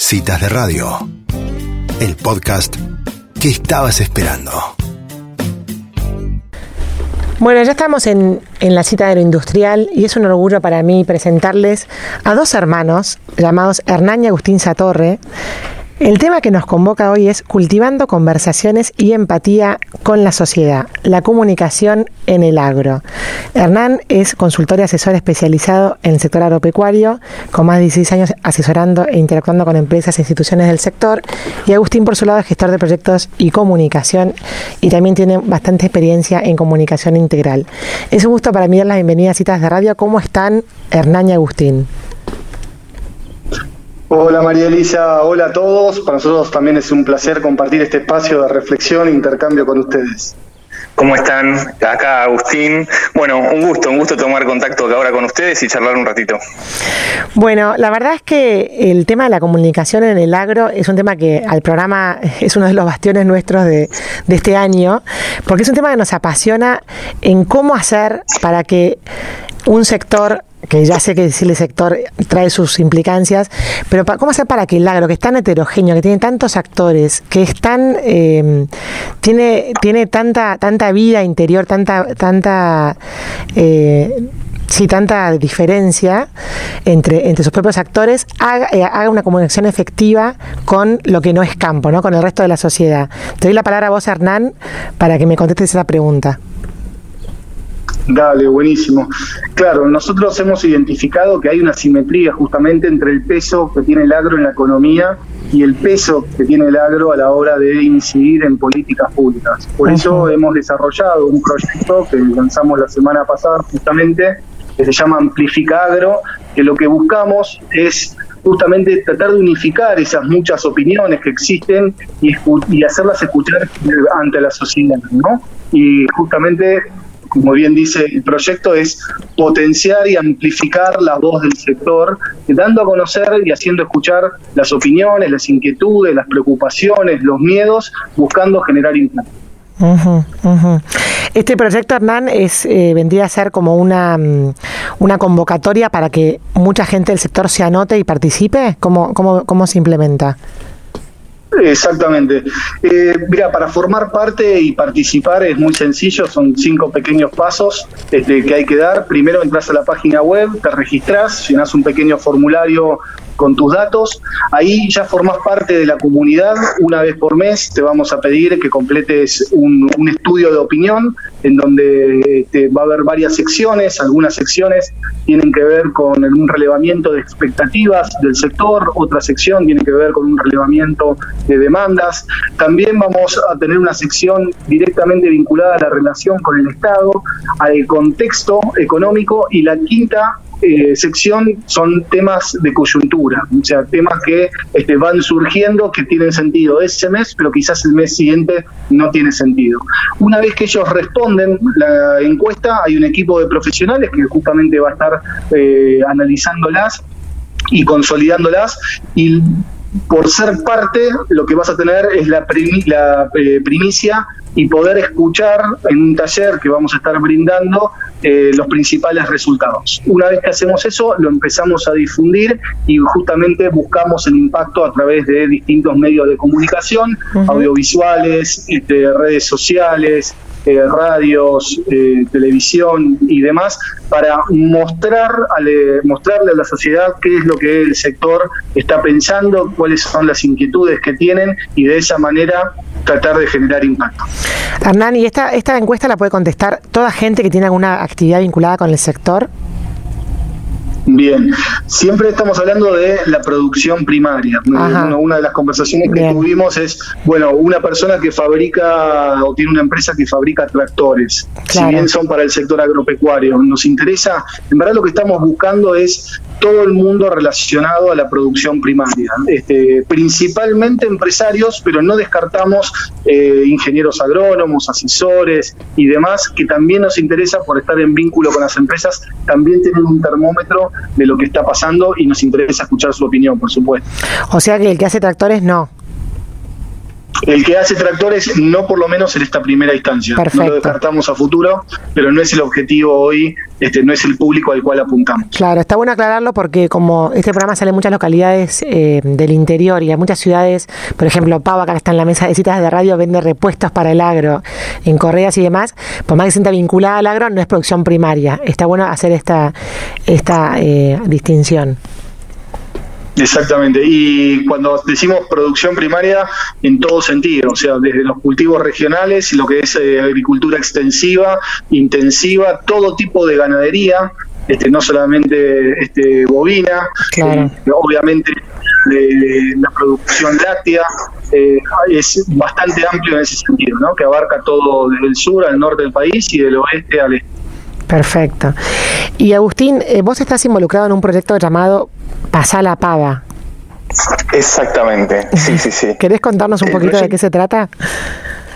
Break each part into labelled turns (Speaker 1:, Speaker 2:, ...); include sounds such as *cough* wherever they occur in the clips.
Speaker 1: Citas de Radio, el podcast que estabas esperando.
Speaker 2: Bueno, ya estamos en, en, la cita de lo industrial y es un orgullo para mí presentarles a dos hermanos llamados Hernán y Agustín Satorre, el tema que nos convoca hoy es cultivando conversaciones y empatía con la sociedad, la comunicación en el agro. Hernán es consultor y asesor especializado en el sector agropecuario, con más de 16 años asesorando e interactuando con empresas e instituciones del sector. Y Agustín, por su lado, es gestor de proyectos y comunicación y también tiene bastante experiencia en comunicación integral. Es un gusto para mí dar las bienvenidas a Citas de Radio. ¿Cómo están Hernán y Agustín?
Speaker 3: Hola María Elisa, hola a todos. Para nosotros también es un placer compartir este espacio de reflexión e intercambio con ustedes.
Speaker 4: ¿Cómo están? Acá Agustín. Bueno, un gusto, un gusto tomar contacto ahora con ustedes y charlar un ratito.
Speaker 2: Bueno, la verdad es que el tema de la comunicación en el agro es un tema que al programa es uno de los bastiones nuestros de, de este año, porque es un tema que nos apasiona en cómo hacer para que un sector que ya sé que decirle sector trae sus implicancias, pero ¿cómo hacer para que el agro, que es tan heterogéneo, que tiene tantos actores, que es tan, eh, tiene, tiene tanta, tanta vida interior, tanta, tanta eh, sí, tanta diferencia entre, entre sus propios actores, haga, eh, haga, una comunicación efectiva con lo que no es campo, ¿no? con el resto de la sociedad. Te doy la palabra a vos, Hernán, para que me contestes esa pregunta.
Speaker 3: Dale, buenísimo. Claro, nosotros hemos identificado que hay una simetría justamente entre el peso que tiene el agro en la economía y el peso que tiene el agro a la hora de incidir en políticas públicas. Por eso hemos desarrollado un proyecto que lanzamos la semana pasada justamente, que se llama Amplifica Agro, que lo que buscamos es justamente tratar de unificar esas muchas opiniones que existen y, y hacerlas escuchar ante la sociedad, ¿no? Y justamente como bien dice el proyecto, es potenciar y amplificar la voz del sector, dando a conocer y haciendo escuchar las opiniones, las inquietudes, las preocupaciones, los miedos, buscando generar impacto.
Speaker 2: Este proyecto, Hernán, es, eh, vendría a ser como una, una convocatoria para que mucha gente del sector se anote y participe. ¿Cómo, cómo, cómo se implementa?
Speaker 3: Exactamente. Eh, mira, para formar parte y participar es muy sencillo, son cinco pequeños pasos este, que hay que dar. Primero entras a la página web, te registras, llenas un pequeño formulario con tus datos. Ahí ya formas parte de la comunidad. Una vez por mes te vamos a pedir que completes un, un estudio de opinión en donde te va a haber varias secciones. Algunas secciones tienen que ver con un relevamiento de expectativas del sector, otra sección tiene que ver con un relevamiento de demandas. También vamos a tener una sección directamente vinculada a la relación con el Estado, al contexto económico y la quinta eh, sección son temas de coyuntura, o sea, temas que este, van surgiendo, que tienen sentido ese mes, pero quizás el mes siguiente no tiene sentido. Una vez que ellos responden la encuesta, hay un equipo de profesionales que justamente va a estar eh, analizándolas y consolidándolas y por ser parte lo que vas a tener es la, primi la eh, primicia y poder escuchar en un taller que vamos a estar brindando eh, los principales resultados. Una vez que hacemos eso, lo empezamos a difundir y justamente buscamos el impacto a través de distintos medios de comunicación, uh -huh. audiovisuales, este, redes sociales, eh, radios, eh, televisión y demás, para mostrar ale, mostrarle a la sociedad qué es lo que el sector está pensando, cuáles son las inquietudes que tienen y de esa manera tratar de generar impacto.
Speaker 2: Hernán, ¿y esta, esta encuesta la puede contestar toda gente que tiene alguna actividad vinculada con el sector?
Speaker 3: Bien, siempre estamos hablando de la producción primaria. Una, una, de las conversaciones que Bien. tuvimos es, bueno, una persona que fabrica o tiene una empresa que fabrica tractores, claro. si bien son para el sector agropecuario. Nos interesa, en verdad lo que estamos buscando es todo el mundo relacionado a la producción primaria, este, principalmente empresarios, pero no descartamos eh, ingenieros agrónomos, asesores y demás, que también nos interesa por estar en vínculo con las empresas, también tienen un termómetro de lo que está pasando y nos interesa escuchar su opinión, por supuesto.
Speaker 2: O sea que el que hace tractores no.
Speaker 3: El que hace tractores, no por lo menos en esta primera instancia. No lo descartamos a futuro, pero no es el objetivo hoy, este, no es el público al cual apuntamos.
Speaker 2: Claro, está bueno aclararlo porque como este programa sale en muchas localidades eh, del interior y hay muchas ciudades, por ejemplo, Pau, acá está en la mesa de citas de radio, vende repuestos para el agro en correas y demás, por más que se sienta vinculada al agro, no es producción primaria. Está bueno hacer esta, esta eh, distinción.
Speaker 3: Exactamente, y cuando decimos producción primaria, en todo sentido, o sea, desde los cultivos regionales y lo que es eh, agricultura extensiva, intensiva, todo tipo de ganadería, este, no solamente este, bovina, eh, obviamente la producción láctea, eh, es bastante amplio en ese sentido, ¿no? que abarca todo desde el sur al norte del país y del oeste al este.
Speaker 2: Perfecto. Y Agustín, vos estás involucrado en un proyecto llamado Pasá la Pava.
Speaker 4: Exactamente, sí, sí, sí. *laughs*
Speaker 2: ¿Querés contarnos un poquito de qué se trata?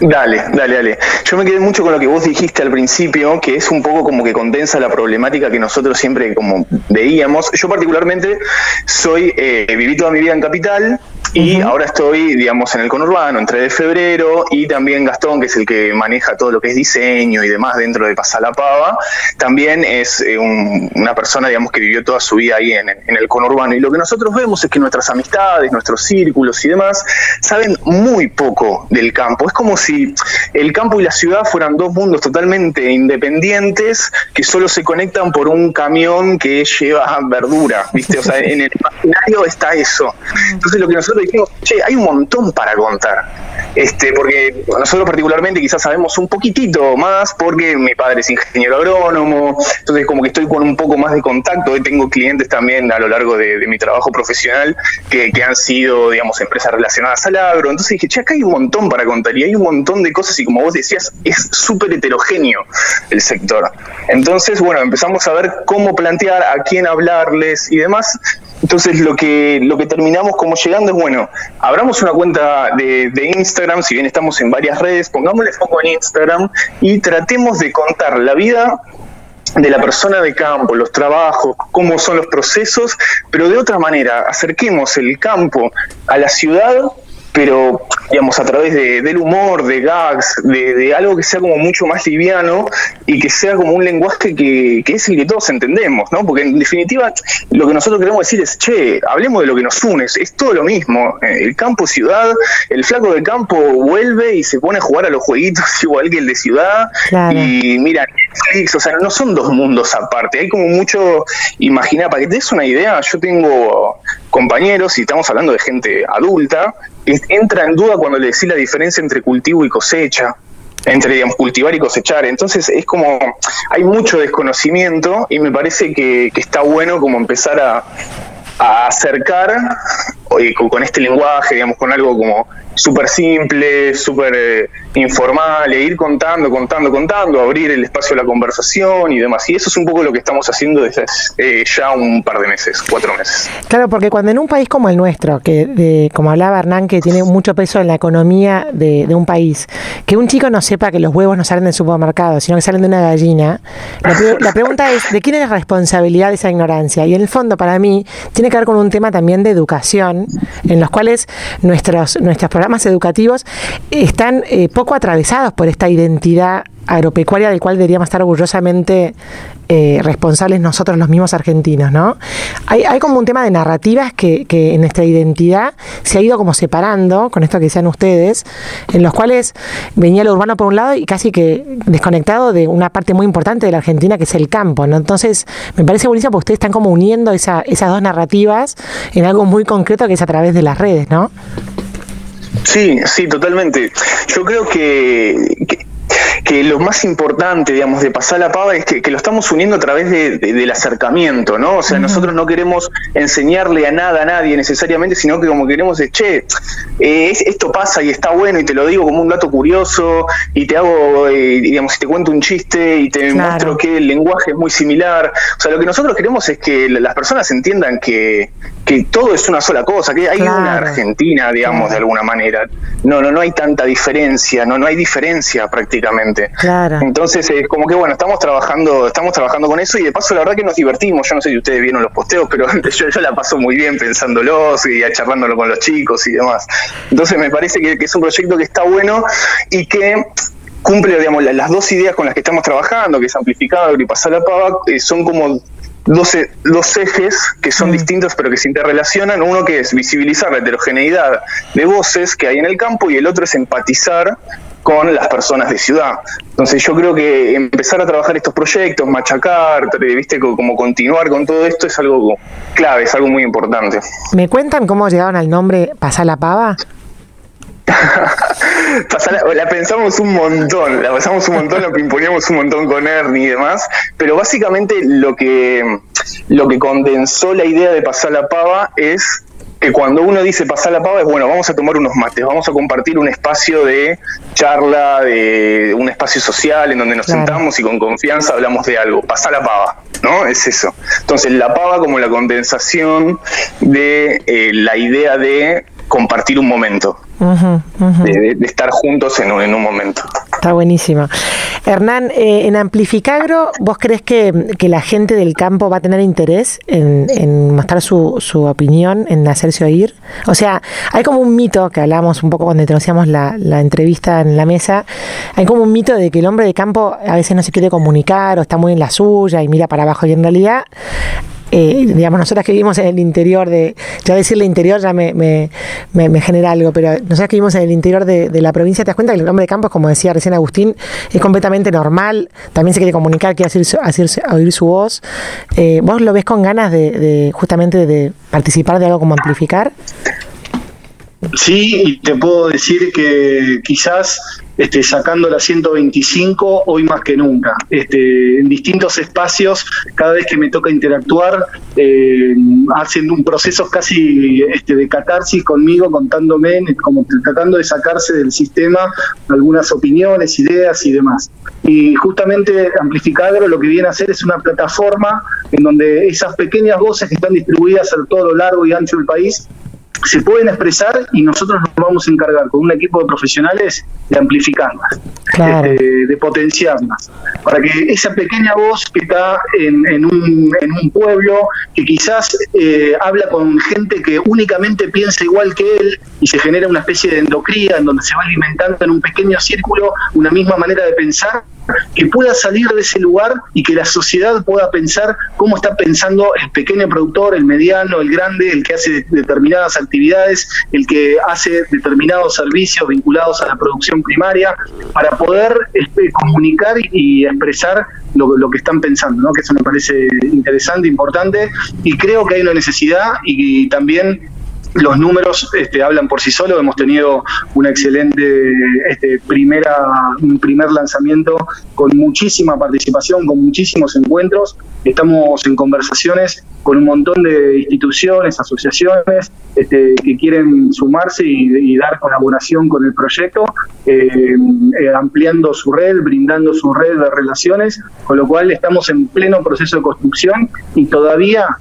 Speaker 4: Dale, dale, dale. Yo me quedé mucho con lo que vos dijiste al principio, que es un poco como que condensa la problemática que nosotros siempre como veíamos. Yo particularmente soy, eh, viví toda mi vida en Capital, y ahora estoy, digamos, en el conurbano, entre de febrero, y también Gastón, que es el que maneja todo lo que es diseño y demás dentro de Pasalapava, también es eh, una persona, digamos, que vivió toda su vida ahí en, el conurbano. Y lo que nosotros vemos es que nuestras amistades, nuestros círculos y demás, saben muy poco del campo. Es como si el campo y la ciudad fueran dos mundos totalmente independientes que solo se conectan por un camión que lleva verdura, ¿viste? O sea, en el *laughs* imaginario está eso. Entonces lo que nosotros dijimos, che, hay un montón para contar. Este, porque nosotros particularmente quizás sabemos un poquitito más porque mi padre es ingeniero agrónomo, entonces como que estoy con un poco más de contacto, y tengo clientes también a lo largo de, mi trabajo profesional que, han sido, digamos, empresas relacionadas al agro, entonces dije, che, acá hay un montón para contar y hay un montón de cosas y como vos decías, es súper heterogéneo el sector. Entonces, bueno, empezamos a ver cómo plantear, a quién hablarles y demás, entonces lo que, lo que terminamos como llegando es, bueno, abramos una cuenta de, Instagram, si bien estamos en varias redes, pongámosle foco en Instagram y tratemos de contar la vida de la persona de campo, los trabajos, cómo son los procesos, pero de otra manera, acerquemos el campo a la ciudad pero digamos a través de, del humor, de gags, de, algo que sea como mucho más liviano y que sea como un lenguaje que, es el que todos entendemos, ¿no? Porque en definitiva lo que nosotros queremos decir es, che, hablemos de lo que nos une, es todo lo mismo, eh, el campo ciudad, el flaco de campo vuelve y se pone a jugar a los jueguitos *laughs* igual que el de ciudad y mira Netflix, o sea, no son dos mundos aparte, hay como mucho, imagina, para que te des una idea, yo tengo compañeros y estamos hablando de gente adulta entra en duda cuando le decís la diferencia entre cultivo y cosecha, entre digamos, cultivar y cosechar. Entonces es como, hay mucho desconocimiento y me parece que, está bueno como empezar a, a acercar con este lenguaje, digamos, con algo como súper simple, súper eh, informal, e ir contando, contando, contando, abrir el espacio de la conversación y demás. Y eso es un poco lo que estamos haciendo desde eh, ya un par de meses, cuatro meses.
Speaker 2: Claro, porque cuando en un país como el nuestro, que como hablaba Hernán, que tiene mucho peso en la economía de, un país, que un chico no sepa que los huevos no salen del supermercado, sino que salen de una gallina, la, pregunta es, ¿de quién es la responsabilidad de esa ignorancia? Y en el fondo, para mí, tiene que ver con un tema también de educación, en los cuales nuestros, nuestros programas educativos están eh, poco atravesados por esta identidad agropecuaria del cual deberíamos estar orgullosamente eh, responsables nosotros los mismos argentinos, ¿no? Hay, como un tema de narrativas que, en nuestra identidad se ha ido como separando, con esto que decían ustedes, en los cuales venía lo urbano por un lado y casi que desconectado de una parte muy importante de la Argentina que es el campo, ¿no? Entonces, me parece buenísimo porque ustedes están como uniendo esas dos narrativas en algo muy concreto que es a través de las redes, ¿no?
Speaker 4: Sí, sí, totalmente. Yo creo que, que lo más importante, digamos, de pasar la pava es que, lo estamos uniendo a través del acercamiento, ¿no? O sea, nosotros no queremos enseñarle a nada a nadie necesariamente, sino que como queremos es, che, eh, esto pasa y está bueno y te lo digo como un dato curioso y te hago, eh, digamos, y te cuento un chiste y te muestro que el lenguaje es muy similar. O sea, lo que nosotros queremos es que las personas entiendan que, que todo es una sola cosa, que hay una Argentina, digamos, de alguna manera. No, no, no hay tanta diferencia, no, no hay diferencia prácticamente.
Speaker 2: Claro.
Speaker 4: Entonces, es como que bueno, estamos trabajando, estamos trabajando con eso y de paso la verdad que nos divertimos. Yo no sé si ustedes vieron los posteos, pero *laughs* yo, yo la paso muy bien pensándolos y charlándolo con los chicos y demás. Entonces me parece que, es un proyecto que está bueno y que cumple, digamos, las dos ideas con las que estamos trabajando, que es amplificador y pasar la pava, eh, son como dos, dos ejes que son mm. distintos pero que se interrelacionan. Uno que es visibilizar la heterogeneidad de voces que hay en el campo y el otro es empatizar con las personas de ciudad. Entonces yo creo que empezar a trabajar estos proyectos, machacar, viste, como continuar con todo esto es algo clave, es algo muy importante.
Speaker 2: ¿Me cuentan cómo llegaron al nombre Pasar la Pava? *laughs*
Speaker 4: la, pensamos un montón, la pasamos un montón, la imponíamos un montón con Ernie y demás, pero básicamente lo que, lo que condensó la idea de pasar la pava es que cuando uno dice pasar la pava es bueno, vamos a tomar unos mates, vamos a compartir un espacio de charla, de un espacio social en donde nos sentamos y con confianza hablamos de algo, pasar la pava, ¿no? Es eso. Entonces la pava como la condensación de eh, la idea de compartir un momento, De, estar juntos en un, momento.
Speaker 2: Está buenísimo. Hernán, eh, en Amplificagro, ¿vos crees que, la gente del campo va a tener interés en, mostrar su, su, opinión, en hacerse oír? O sea, hay como un mito, que hablamos un poco cuando introducíamos la, la entrevista en la mesa, hay como un mito de que el hombre de campo a veces no se quiere comunicar o está muy en la suya y mira para abajo y en realidad eh, digamos, nosotras que vivimos en el interior de, ya decirle interior ya me, me, me, genera algo, pero nosotras que vivimos en el interior de, la provincia, te das cuenta que el hombre de campo, como decía recién Agustín, es completamente normal, también se quiere comunicar, quiere hacer, oír su voz. Eh, ¿Vos lo ves con ganas de, de justamente de participar de algo como amplificar?
Speaker 3: Sí, y te puedo decir que quizás este, sacando la 125 hoy más que nunca. Este, en distintos espacios, cada vez que me toca interactuar, eh, hacen un proceso casi este, de catarsis conmigo, contándome, como tratando de sacarse del sistema algunas opiniones, ideas y demás. Y justamente Amplificador lo que viene a hacer es una plataforma en donde esas pequeñas voces que están distribuidas a todo lo largo y ancho del país se pueden expresar y nosotros nos vamos a encargar con un equipo de profesionales de amplificarlas, este, de, potenciarlas, para que esa pequeña voz que está en, un, en un, pueblo, que quizás eh, habla con gente que únicamente piensa igual que él y se genera una especie de endocría en donde se va alimentando en un pequeño círculo una misma manera de pensar, que pueda salir de ese lugar y que la sociedad pueda pensar cómo está pensando el pequeño productor, el mediano, el grande, el que hace determinadas actividades, el que hace determinados servicios vinculados a la producción primaria, para poder este, comunicar y expresar lo, lo, que están pensando, ¿no? que eso me parece interesante, importante, y creo que hay una necesidad y también los números este, hablan por sí solos. Hemos tenido una excelente este, primera, primer lanzamiento con muchísima participación, con muchísimos encuentros. Estamos en conversaciones con un montón de instituciones, asociaciones este, que quieren sumarse y, dar colaboración con el proyecto, eh, eh, ampliando su red, brindando su red de relaciones, con lo cual estamos en pleno proceso de construcción y todavía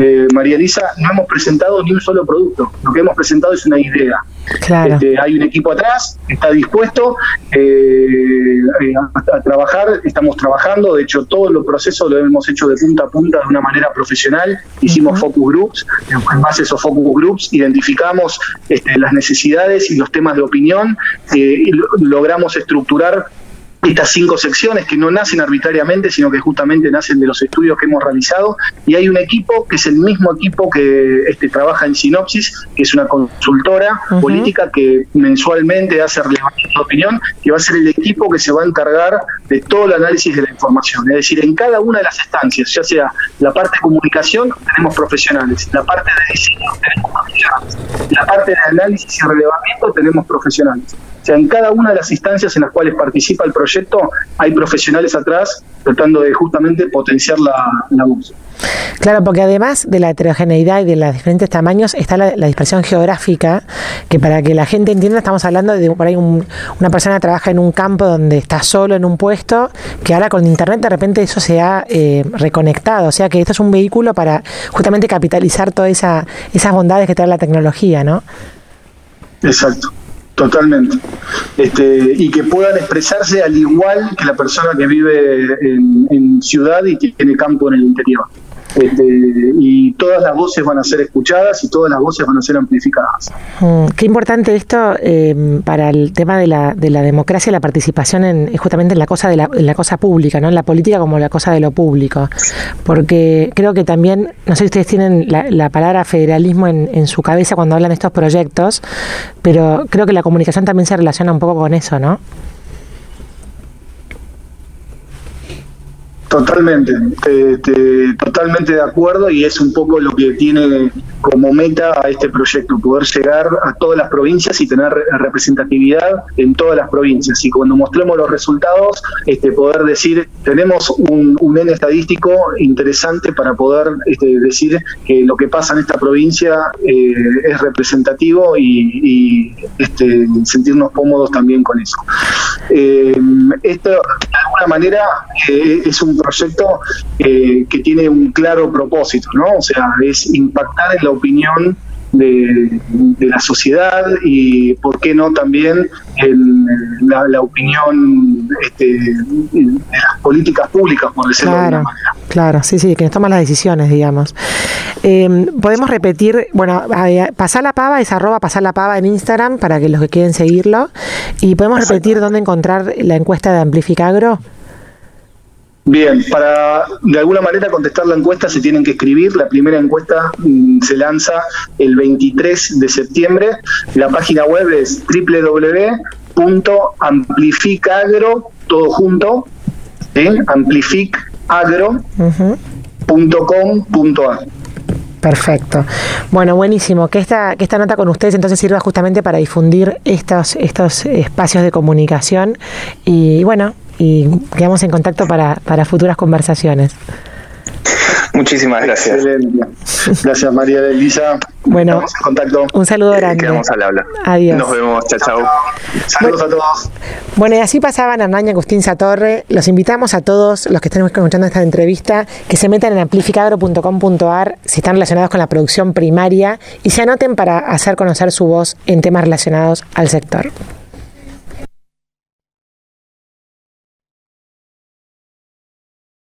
Speaker 3: eh, María Elisa, no hemos presentado ni un solo producto. Lo que hemos presentado es una idea. Este, hay un equipo atrás, está dispuesto eh, a, trabajar, estamos trabajando, de hecho todos los procesos lo hemos hecho de punta a punta de una manera profesional, hicimos focus groups, en base a esos focus groups identificamos este, las necesidades y los temas de opinión, eh, y logramos estructurar estas cinco secciones que no nacen arbitrariamente, sino que justamente nacen de los estudios que hemos realizado. Y hay un equipo que es el mismo equipo que este, trabaja en Sinopsis, que es una consultora política que mensualmente hace relevancia de opinión, que va a ser el equipo que se va a encargar de todo el análisis de la información. Es decir, en cada una de las estancias, ya sea la parte de comunicación, tenemos profesionales, la parte de diseño, tenemos profesionales, la parte de análisis y relevamiento, tenemos profesionales sea, en cada una de las instancias en las cuales participa el proyecto hay profesionales atrás tratando de justamente potenciar la, la voz.
Speaker 2: Claro, porque además de la heterogeneidad y de los diferentes tamaños está la, dispersión geográfica, que para que la gente entienda estamos hablando de por ahí una persona trabaja en un campo donde está solo en un puesto, que ahora con internet de repente eso se ha eh, reconectado, o sea que esto es un vehículo para justamente capitalizar todas esa, esas bondades que trae la tecnología, ¿no?
Speaker 3: Exacto. Totalmente. Este, y que puedan expresarse al igual que la persona que vive en, ciudad y que tiene campo en el interior. Este, y todas las voces van a ser escuchadas y todas las voces van a ser amplificadas.
Speaker 2: Mm, qué importante esto eh, para el tema de la, de la democracia la participación en, justamente en la cosa de la, en la cosa pública, ¿no? en la política como la cosa de lo público. Porque creo que también, no sé si ustedes tienen la, la palabra federalismo en, en su cabeza cuando hablan de estos proyectos, pero creo que la comunicación también se relaciona un poco con eso, ¿no?
Speaker 3: Totalmente, totalmente de acuerdo y es un poco lo que tiene como meta a este proyecto, poder llegar a todas las provincias y tener representatividad en todas las provincias. Y cuando mostremos los resultados, este, poder decir, tenemos un, un N estadístico interesante para poder este, decir que lo que pasa en esta provincia eh, es representativo y, este, sentirnos cómodos también con eso. Eh, esto, alguna manera, eh, es un proyecto eh, que tiene un claro propósito, ¿no? O sea, es impactar en la opinión de, la sociedad y, ¿por qué no también en la, opinión este, de las políticas públicas, por decirlo de alguna manera?
Speaker 2: Claro, sí, sí, quienes toman las decisiones, digamos. Em, podemos repetir, bueno, pasar la pava es arroba pasar la pava en Instagram para que los que quieren seguirlo. Y podemos repetir dónde encontrar la encuesta de Amplificagro.
Speaker 3: Bien, para de alguna manera contestar la encuesta se tienen que escribir. La primera encuesta mm, se lanza el 23 de septiembre. La página web es www.amplificagro, todo junto, ¿eh? amplificagro.com.ar.
Speaker 2: Perfecto. Bueno, buenísimo. Que esta, que esta nota con ustedes entonces sirva justamente para difundir estos, estos espacios de comunicación y bueno, y quedamos en contacto para, para futuras conversaciones.
Speaker 4: Muchísimas gracias.
Speaker 3: Excelente. Gracias María Elisa.
Speaker 2: Bueno, Estamos en contacto. Un saludo eh, grande.
Speaker 4: quedamos al habla.
Speaker 2: Adiós.
Speaker 4: Nos vemos. Chao, chao.
Speaker 3: Saludos a todos.
Speaker 2: Bueno, y así pasaban Hernán y Agustín Satorre. Los invitamos a todos los que estén escuchando esta entrevista que se metan en amplificador.com.ar si están relacionados con la producción primaria y se anoten para hacer conocer su voz en temas relacionados al sector.